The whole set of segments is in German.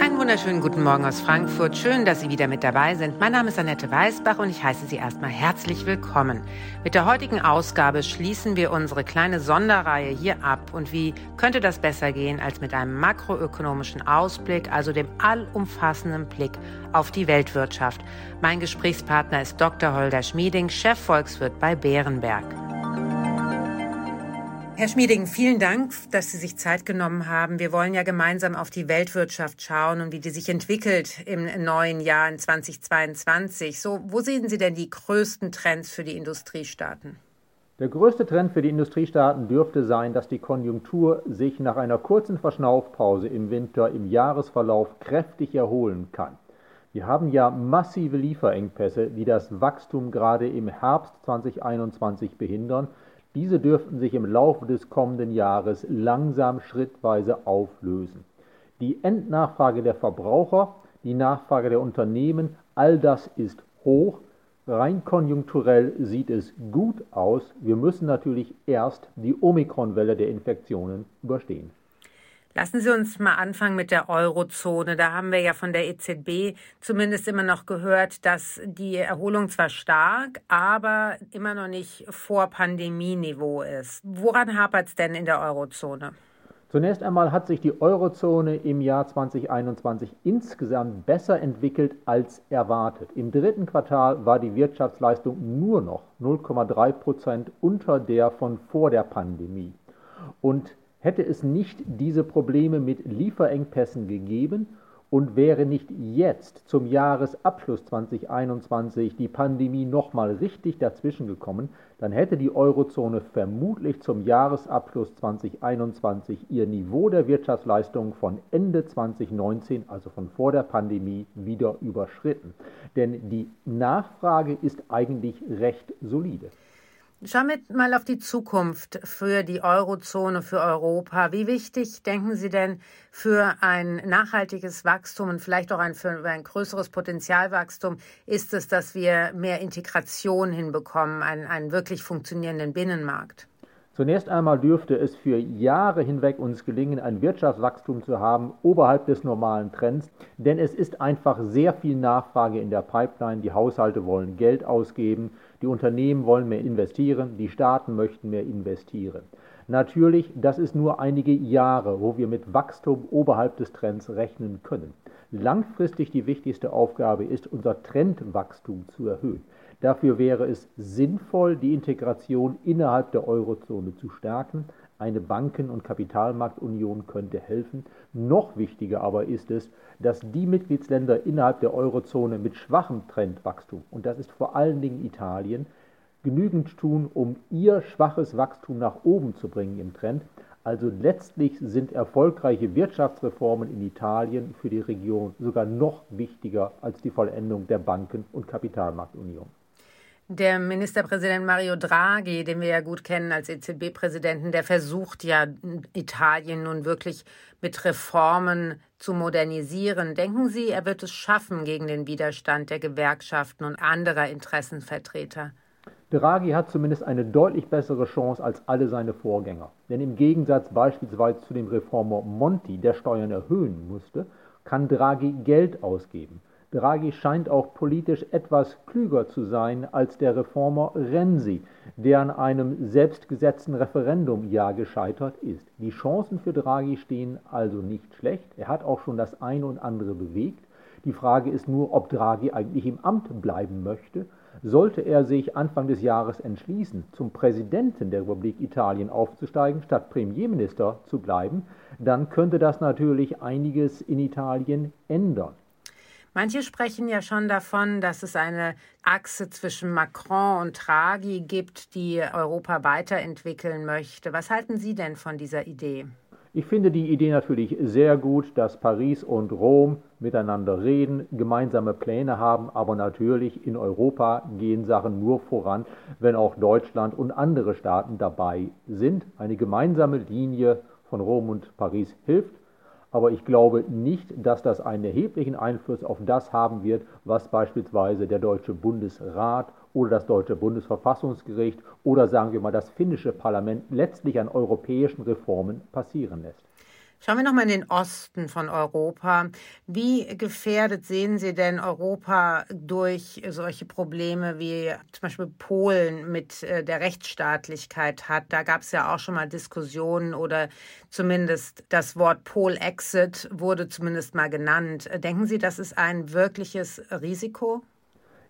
Einen wunderschönen guten Morgen aus Frankfurt. Schön, dass Sie wieder mit dabei sind. Mein Name ist Annette Weißbach und ich heiße Sie erstmal herzlich willkommen. Mit der heutigen Ausgabe schließen wir unsere kleine Sonderreihe hier ab. Und wie könnte das besser gehen als mit einem makroökonomischen Ausblick, also dem allumfassenden Blick auf die Weltwirtschaft? Mein Gesprächspartner ist Dr. Holger Schmieding, Chefvolkswirt bei Bärenberg. Herr Schmieding, vielen Dank, dass Sie sich Zeit genommen haben. Wir wollen ja gemeinsam auf die Weltwirtschaft schauen und wie die sich entwickelt im neuen Jahr in 2022. So, wo sehen Sie denn die größten Trends für die Industriestaaten? Der größte Trend für die Industriestaaten dürfte sein, dass die Konjunktur sich nach einer kurzen Verschnaufpause im Winter im Jahresverlauf kräftig erholen kann. Wir haben ja massive Lieferengpässe, die das Wachstum gerade im Herbst 2021 behindern. Diese dürften sich im Laufe des kommenden Jahres langsam schrittweise auflösen. Die Endnachfrage der Verbraucher, die Nachfrage der Unternehmen, all das ist hoch. Rein konjunkturell sieht es gut aus. Wir müssen natürlich erst die Omikronwelle der Infektionen überstehen. Lassen Sie uns mal anfangen mit der Eurozone. Da haben wir ja von der EZB zumindest immer noch gehört, dass die Erholung zwar stark, aber immer noch nicht vor Pandemieniveau ist. Woran hapert es denn in der Eurozone? Zunächst einmal hat sich die Eurozone im Jahr 2021 insgesamt besser entwickelt als erwartet. Im dritten Quartal war die Wirtschaftsleistung nur noch 0,3 Prozent unter der von vor der Pandemie. Und Hätte es nicht diese Probleme mit Lieferengpässen gegeben und wäre nicht jetzt zum Jahresabschluss 2021 die Pandemie nochmal richtig dazwischen gekommen, dann hätte die Eurozone vermutlich zum Jahresabschluss 2021 ihr Niveau der Wirtschaftsleistung von Ende 2019, also von vor der Pandemie, wieder überschritten. Denn die Nachfrage ist eigentlich recht solide. Schauen wir mal auf die Zukunft für die Eurozone, für Europa. Wie wichtig denken Sie denn für ein nachhaltiges Wachstum und vielleicht auch ein, für ein größeres Potenzialwachstum ist es, dass wir mehr Integration hinbekommen, einen, einen wirklich funktionierenden Binnenmarkt? Zunächst einmal dürfte es für Jahre hinweg uns gelingen, ein Wirtschaftswachstum zu haben oberhalb des normalen Trends, denn es ist einfach sehr viel Nachfrage in der Pipeline. Die Haushalte wollen Geld ausgeben, die Unternehmen wollen mehr investieren, die Staaten möchten mehr investieren. Natürlich, das ist nur einige Jahre, wo wir mit Wachstum oberhalb des Trends rechnen können. Langfristig die wichtigste Aufgabe ist, unser Trendwachstum zu erhöhen. Dafür wäre es sinnvoll, die Integration innerhalb der Eurozone zu stärken. Eine Banken- und Kapitalmarktunion könnte helfen. Noch wichtiger aber ist es, dass die Mitgliedsländer innerhalb der Eurozone mit schwachem Trendwachstum, und das ist vor allen Dingen Italien, genügend tun, um ihr schwaches Wachstum nach oben zu bringen im Trend. Also letztlich sind erfolgreiche Wirtschaftsreformen in Italien für die Region sogar noch wichtiger als die Vollendung der Banken- und Kapitalmarktunion. Der Ministerpräsident Mario Draghi, den wir ja gut kennen als EZB-Präsidenten, der versucht ja Italien nun wirklich mit Reformen zu modernisieren. Denken Sie, er wird es schaffen gegen den Widerstand der Gewerkschaften und anderer Interessenvertreter? Draghi hat zumindest eine deutlich bessere Chance als alle seine Vorgänger. Denn im Gegensatz beispielsweise zu dem Reformer Monti, der Steuern erhöhen musste, kann Draghi Geld ausgeben. Draghi scheint auch politisch etwas klüger zu sein als der Reformer Renzi, der an einem selbstgesetzten Referendum ja gescheitert ist. Die Chancen für Draghi stehen also nicht schlecht. Er hat auch schon das eine und andere bewegt. Die Frage ist nur, ob Draghi eigentlich im Amt bleiben möchte. Sollte er sich Anfang des Jahres entschließen, zum Präsidenten der Republik Italien aufzusteigen, statt Premierminister zu bleiben, dann könnte das natürlich einiges in Italien ändern. Manche sprechen ja schon davon, dass es eine Achse zwischen Macron und Draghi gibt, die Europa weiterentwickeln möchte. Was halten Sie denn von dieser Idee? Ich finde die Idee natürlich sehr gut, dass Paris und Rom miteinander reden, gemeinsame Pläne haben, aber natürlich in Europa gehen Sachen nur voran, wenn auch Deutschland und andere Staaten dabei sind. Eine gemeinsame Linie von Rom und Paris hilft aber ich glaube nicht, dass das einen erheblichen Einfluss auf das haben wird, was beispielsweise der Deutsche Bundesrat oder das deutsche Bundesverfassungsgericht oder sagen wir mal das finnische Parlament letztlich an europäischen Reformen passieren lässt. Schauen wir nochmal in den Osten von Europa. Wie gefährdet sehen Sie denn Europa durch solche Probleme wie zum Beispiel Polen mit äh, der Rechtsstaatlichkeit hat? Da gab es ja auch schon mal Diskussionen oder zumindest das Wort Pol-Exit wurde zumindest mal genannt. Denken Sie, das ist ein wirkliches Risiko?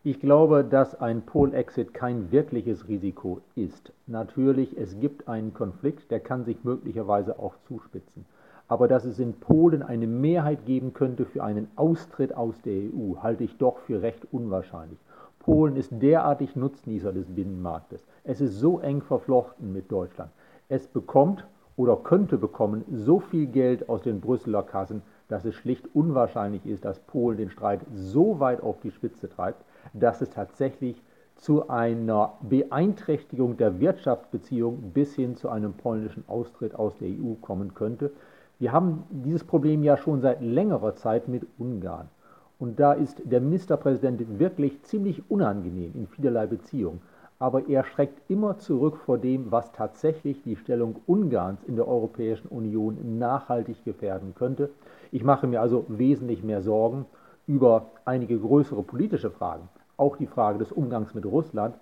Ich glaube, dass ein Pol-Exit kein wirkliches Risiko ist. Natürlich, es gibt einen Konflikt, der kann sich möglicherweise auch zuspitzen aber dass es in Polen eine Mehrheit geben könnte für einen Austritt aus der EU, halte ich doch für recht unwahrscheinlich. Polen ist derartig Nutznießer des Binnenmarktes. Es ist so eng verflochten mit Deutschland. Es bekommt oder könnte bekommen so viel Geld aus den Brüsseler Kassen, dass es schlicht unwahrscheinlich ist, dass Polen den Streit so weit auf die Spitze treibt, dass es tatsächlich zu einer Beeinträchtigung der Wirtschaftsbeziehung bis hin zu einem polnischen Austritt aus der EU kommen könnte. Wir haben dieses Problem ja schon seit längerer Zeit mit Ungarn. Und da ist der Ministerpräsident wirklich ziemlich unangenehm in vielerlei Beziehungen. Aber er schreckt immer zurück vor dem, was tatsächlich die Stellung Ungarns in der Europäischen Union nachhaltig gefährden könnte. Ich mache mir also wesentlich mehr Sorgen über einige größere politische Fragen, auch die Frage des Umgangs mit Russland,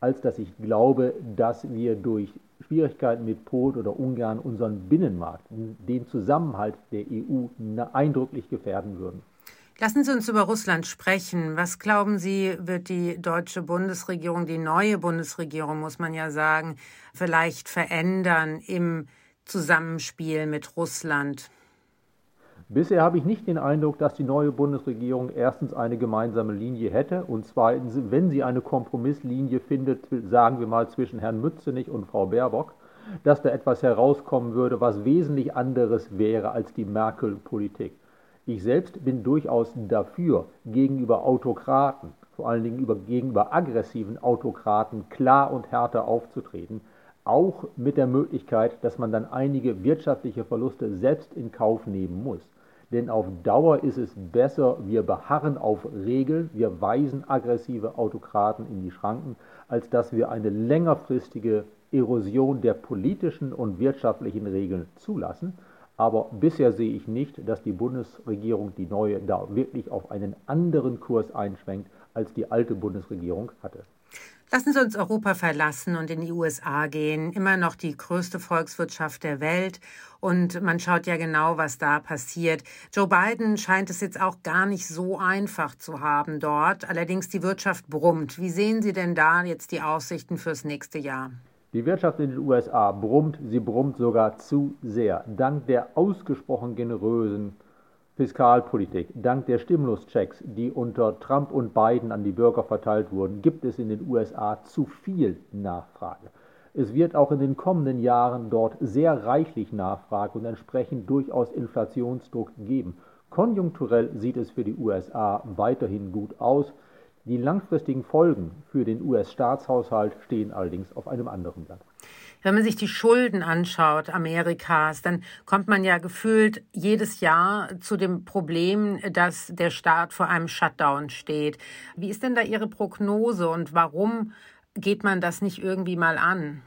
als dass ich glaube, dass wir durch Schwierigkeiten mit Polen oder Ungarn unseren Binnenmarkt, den Zusammenhalt der EU eindrücklich gefährden würden. Lassen Sie uns über Russland sprechen. Was glauben Sie, wird die deutsche Bundesregierung, die neue Bundesregierung, muss man ja sagen, vielleicht verändern im Zusammenspiel mit Russland? Bisher habe ich nicht den Eindruck, dass die neue Bundesregierung erstens eine gemeinsame Linie hätte und zweitens, wenn sie eine Kompromisslinie findet, sagen wir mal zwischen Herrn Mützenich und Frau Baerbock, dass da etwas herauskommen würde, was wesentlich anderes wäre als die Merkel-Politik. Ich selbst bin durchaus dafür, gegenüber Autokraten, vor allen Dingen über, gegenüber aggressiven Autokraten klar und härter aufzutreten, auch mit der Möglichkeit, dass man dann einige wirtschaftliche Verluste selbst in Kauf nehmen muss. Denn auf Dauer ist es besser, wir beharren auf Regeln, wir weisen aggressive Autokraten in die Schranken, als dass wir eine längerfristige Erosion der politischen und wirtschaftlichen Regeln zulassen. Aber bisher sehe ich nicht, dass die Bundesregierung, die neue, da wirklich auf einen anderen Kurs einschwenkt, als die alte Bundesregierung hatte. Lassen Sie uns Europa verlassen und in die USA gehen. Immer noch die größte Volkswirtschaft der Welt. Und man schaut ja genau, was da passiert. Joe Biden scheint es jetzt auch gar nicht so einfach zu haben dort. Allerdings die Wirtschaft brummt. Wie sehen Sie denn da jetzt die Aussichten fürs nächste Jahr? Die Wirtschaft in den USA brummt, sie brummt sogar zu sehr. Dank der ausgesprochen generösen Fiskalpolitik. Dank der Stimuluschecks, die unter Trump und Biden an die Bürger verteilt wurden, gibt es in den USA zu viel Nachfrage. Es wird auch in den kommenden Jahren dort sehr reichlich Nachfrage und entsprechend durchaus Inflationsdruck geben. Konjunkturell sieht es für die USA weiterhin gut aus. Die langfristigen Folgen für den US-Staatshaushalt stehen allerdings auf einem anderen Blatt. Wenn man sich die Schulden anschaut Amerikas, dann kommt man ja gefühlt jedes Jahr zu dem Problem, dass der Staat vor einem Shutdown steht. Wie ist denn da Ihre Prognose und warum geht man das nicht irgendwie mal an?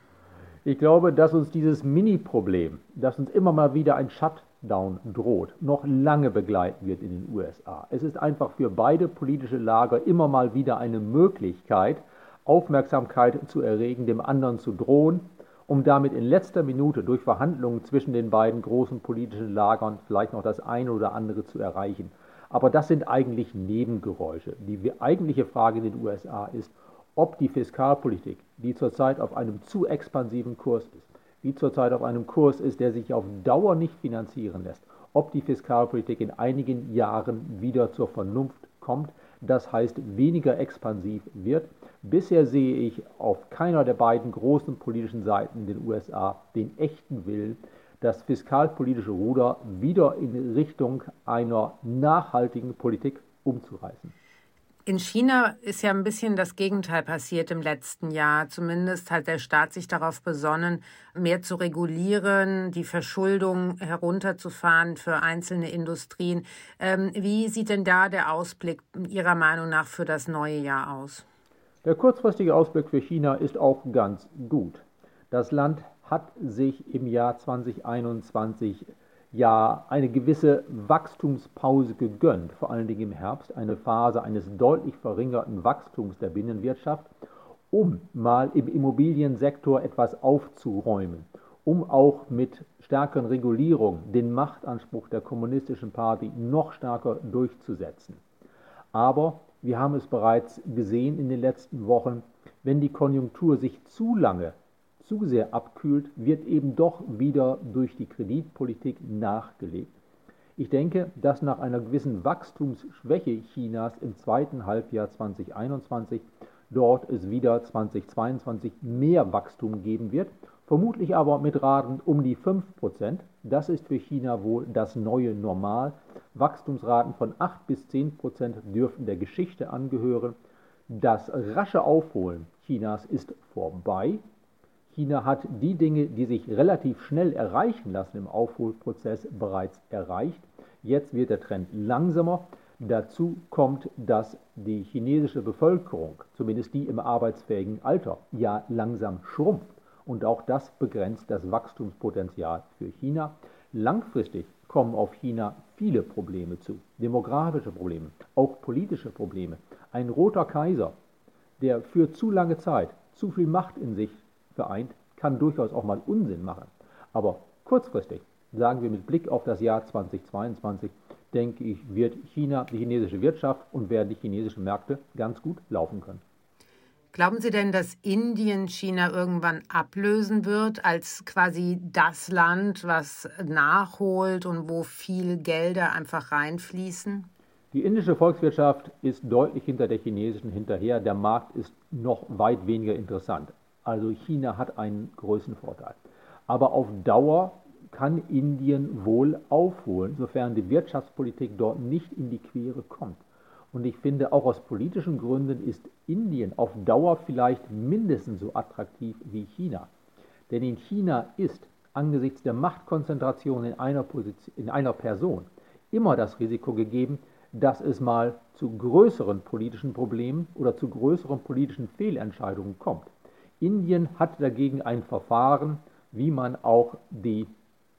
Ich glaube, dass uns dieses Mini-Problem, dass uns immer mal wieder ein Shutdown droht, noch lange begleiten wird in den USA. Es ist einfach für beide politische Lager immer mal wieder eine Möglichkeit, Aufmerksamkeit zu erregen, dem anderen zu drohen um damit in letzter Minute durch Verhandlungen zwischen den beiden großen politischen Lagern vielleicht noch das eine oder andere zu erreichen. Aber das sind eigentlich Nebengeräusche. Die eigentliche Frage in den USA ist, ob die Fiskalpolitik, die zurzeit auf einem zu expansiven Kurs ist, die zurzeit auf einem Kurs ist, der sich auf Dauer nicht finanzieren lässt, ob die Fiskalpolitik in einigen Jahren wieder zur Vernunft kommt, das heißt weniger expansiv wird Bisher sehe ich auf keiner der beiden großen politischen Seiten in den USA den echten Willen, das fiskalpolitische Ruder wieder in Richtung einer nachhaltigen Politik umzureißen. In China ist ja ein bisschen das Gegenteil passiert im letzten Jahr. Zumindest hat der Staat sich darauf besonnen, mehr zu regulieren, die Verschuldung herunterzufahren für einzelne Industrien. Ähm, wie sieht denn da der Ausblick Ihrer Meinung nach für das neue Jahr aus? Der kurzfristige Ausblick für China ist auch ganz gut. Das Land hat sich im Jahr 2021 ja eine gewisse Wachstumspause gegönnt, vor allen Dingen im Herbst, eine Phase eines deutlich verringerten Wachstums der Binnenwirtschaft, um mal im Immobiliensektor etwas aufzuräumen, um auch mit stärkeren Regulierungen den Machtanspruch der kommunistischen Party noch stärker durchzusetzen. Aber wir haben es bereits gesehen in den letzten Wochen, wenn die Konjunktur sich zu lange zu sehr abkühlt, wird eben doch wieder durch die Kreditpolitik nachgelegt. Ich denke, dass nach einer gewissen Wachstumsschwäche Chinas im zweiten Halbjahr 2021 dort es wieder 2022 mehr Wachstum geben wird, vermutlich aber mit Raten um die 5%. Das ist für China wohl das neue Normal. Wachstumsraten von 8 bis 10% dürften der Geschichte angehören. Das rasche Aufholen Chinas ist vorbei. China hat die Dinge, die sich relativ schnell erreichen lassen im Aufholprozess, bereits erreicht. Jetzt wird der Trend langsamer. Dazu kommt, dass die chinesische Bevölkerung, zumindest die im arbeitsfähigen Alter, ja langsam schrumpft. Und auch das begrenzt das Wachstumspotenzial für China. Langfristig kommen auf China viele Probleme zu. Demografische Probleme, auch politische Probleme. Ein roter Kaiser, der für zu lange Zeit zu viel Macht in sich vereint, kann durchaus auch mal Unsinn machen. Aber kurzfristig, sagen wir mit Blick auf das Jahr 2022, denke ich, wird China, die chinesische Wirtschaft und werden die chinesischen Märkte ganz gut laufen können. Glauben Sie denn, dass Indien China irgendwann ablösen wird als quasi das Land, was nachholt und wo viel Gelder einfach reinfließen? Die indische Volkswirtschaft ist deutlich hinter der chinesischen hinterher. Der Markt ist noch weit weniger interessant. Also China hat einen größeren Vorteil. Aber auf Dauer kann Indien wohl aufholen, sofern die Wirtschaftspolitik dort nicht in die Quere kommt. Und ich finde, auch aus politischen Gründen ist Indien auf Dauer vielleicht mindestens so attraktiv wie China. Denn in China ist angesichts der Machtkonzentration in einer, Position, in einer Person immer das Risiko gegeben, dass es mal zu größeren politischen Problemen oder zu größeren politischen Fehlentscheidungen kommt. Indien hat dagegen ein Verfahren, wie man auch die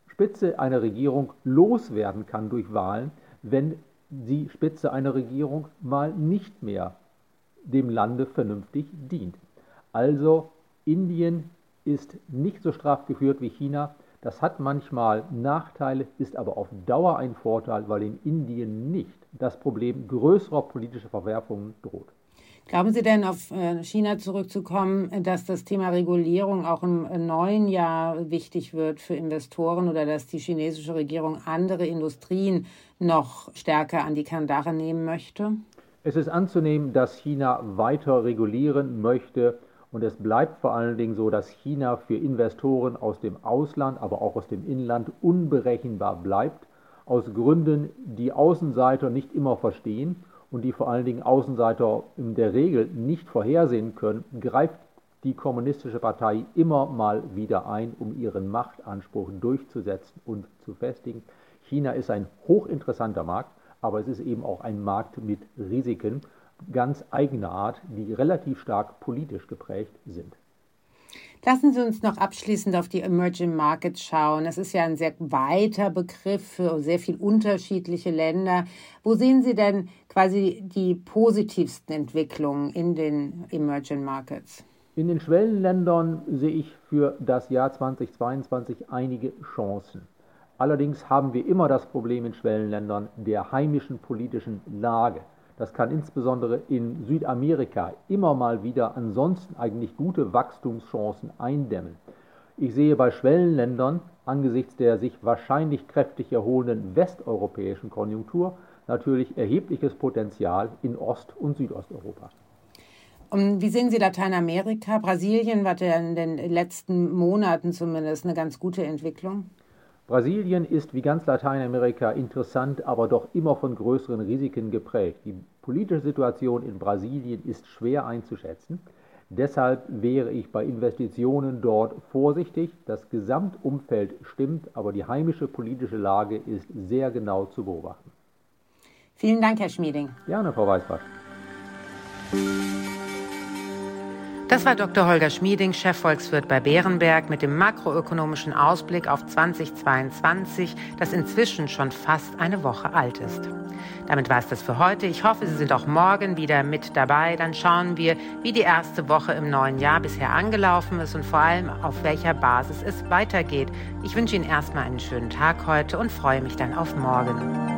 Spitze einer Regierung loswerden kann durch Wahlen, wenn die Spitze einer Regierung mal nicht mehr dem Lande vernünftig dient. Also Indien ist nicht so straff geführt wie China. Das hat manchmal Nachteile, ist aber auf Dauer ein Vorteil, weil in Indien nicht das Problem größerer politischer Verwerfungen droht. Glauben Sie denn, auf äh, China zurückzukommen, dass das Thema Regulierung auch im äh, neuen Jahr wichtig wird für Investoren oder dass die chinesische Regierung andere Industrien noch stärker an die Kandare nehmen möchte? Es ist anzunehmen, dass China weiter regulieren möchte. Und es bleibt vor allen Dingen so, dass China für Investoren aus dem Ausland, aber auch aus dem Inland unberechenbar bleibt, aus Gründen, die Außenseiter nicht immer verstehen und die vor allen Dingen Außenseiter in der Regel nicht vorhersehen können, greift die kommunistische Partei immer mal wieder ein, um ihren Machtanspruch durchzusetzen und zu festigen. China ist ein hochinteressanter Markt, aber es ist eben auch ein Markt mit Risiken ganz eigener Art, die relativ stark politisch geprägt sind. Lassen Sie uns noch abschließend auf die Emerging Markets schauen. Das ist ja ein sehr weiter Begriff für sehr viel unterschiedliche Länder. Wo sehen Sie denn quasi die positivsten Entwicklungen in den Emerging Markets? In den Schwellenländern sehe ich für das Jahr 2022 einige Chancen. Allerdings haben wir immer das Problem in Schwellenländern der heimischen politischen Lage. Das kann insbesondere in Südamerika immer mal wieder ansonsten eigentlich gute Wachstumschancen eindämmen. Ich sehe bei Schwellenländern angesichts der sich wahrscheinlich kräftig erholenden westeuropäischen Konjunktur natürlich erhebliches Potenzial in Ost- und Südosteuropa. Und wie sehen Sie Lateinamerika? Brasilien war ja in den letzten Monaten zumindest eine ganz gute Entwicklung. Brasilien ist wie ganz Lateinamerika interessant, aber doch immer von größeren Risiken geprägt. Die politische Situation in Brasilien ist schwer einzuschätzen. Deshalb wäre ich bei Investitionen dort vorsichtig. Das Gesamtumfeld stimmt, aber die heimische politische Lage ist sehr genau zu beobachten. Vielen Dank, Herr Schmieding. Gerne, Frau Weißbach. Das war Dr. Holger Schmieding, Chefvolkswirt bei Bärenberg, mit dem makroökonomischen Ausblick auf 2022, das inzwischen schon fast eine Woche alt ist. Damit war es das für heute. Ich hoffe, Sie sind auch morgen wieder mit dabei. Dann schauen wir, wie die erste Woche im neuen Jahr bisher angelaufen ist und vor allem, auf welcher Basis es weitergeht. Ich wünsche Ihnen erstmal einen schönen Tag heute und freue mich dann auf morgen.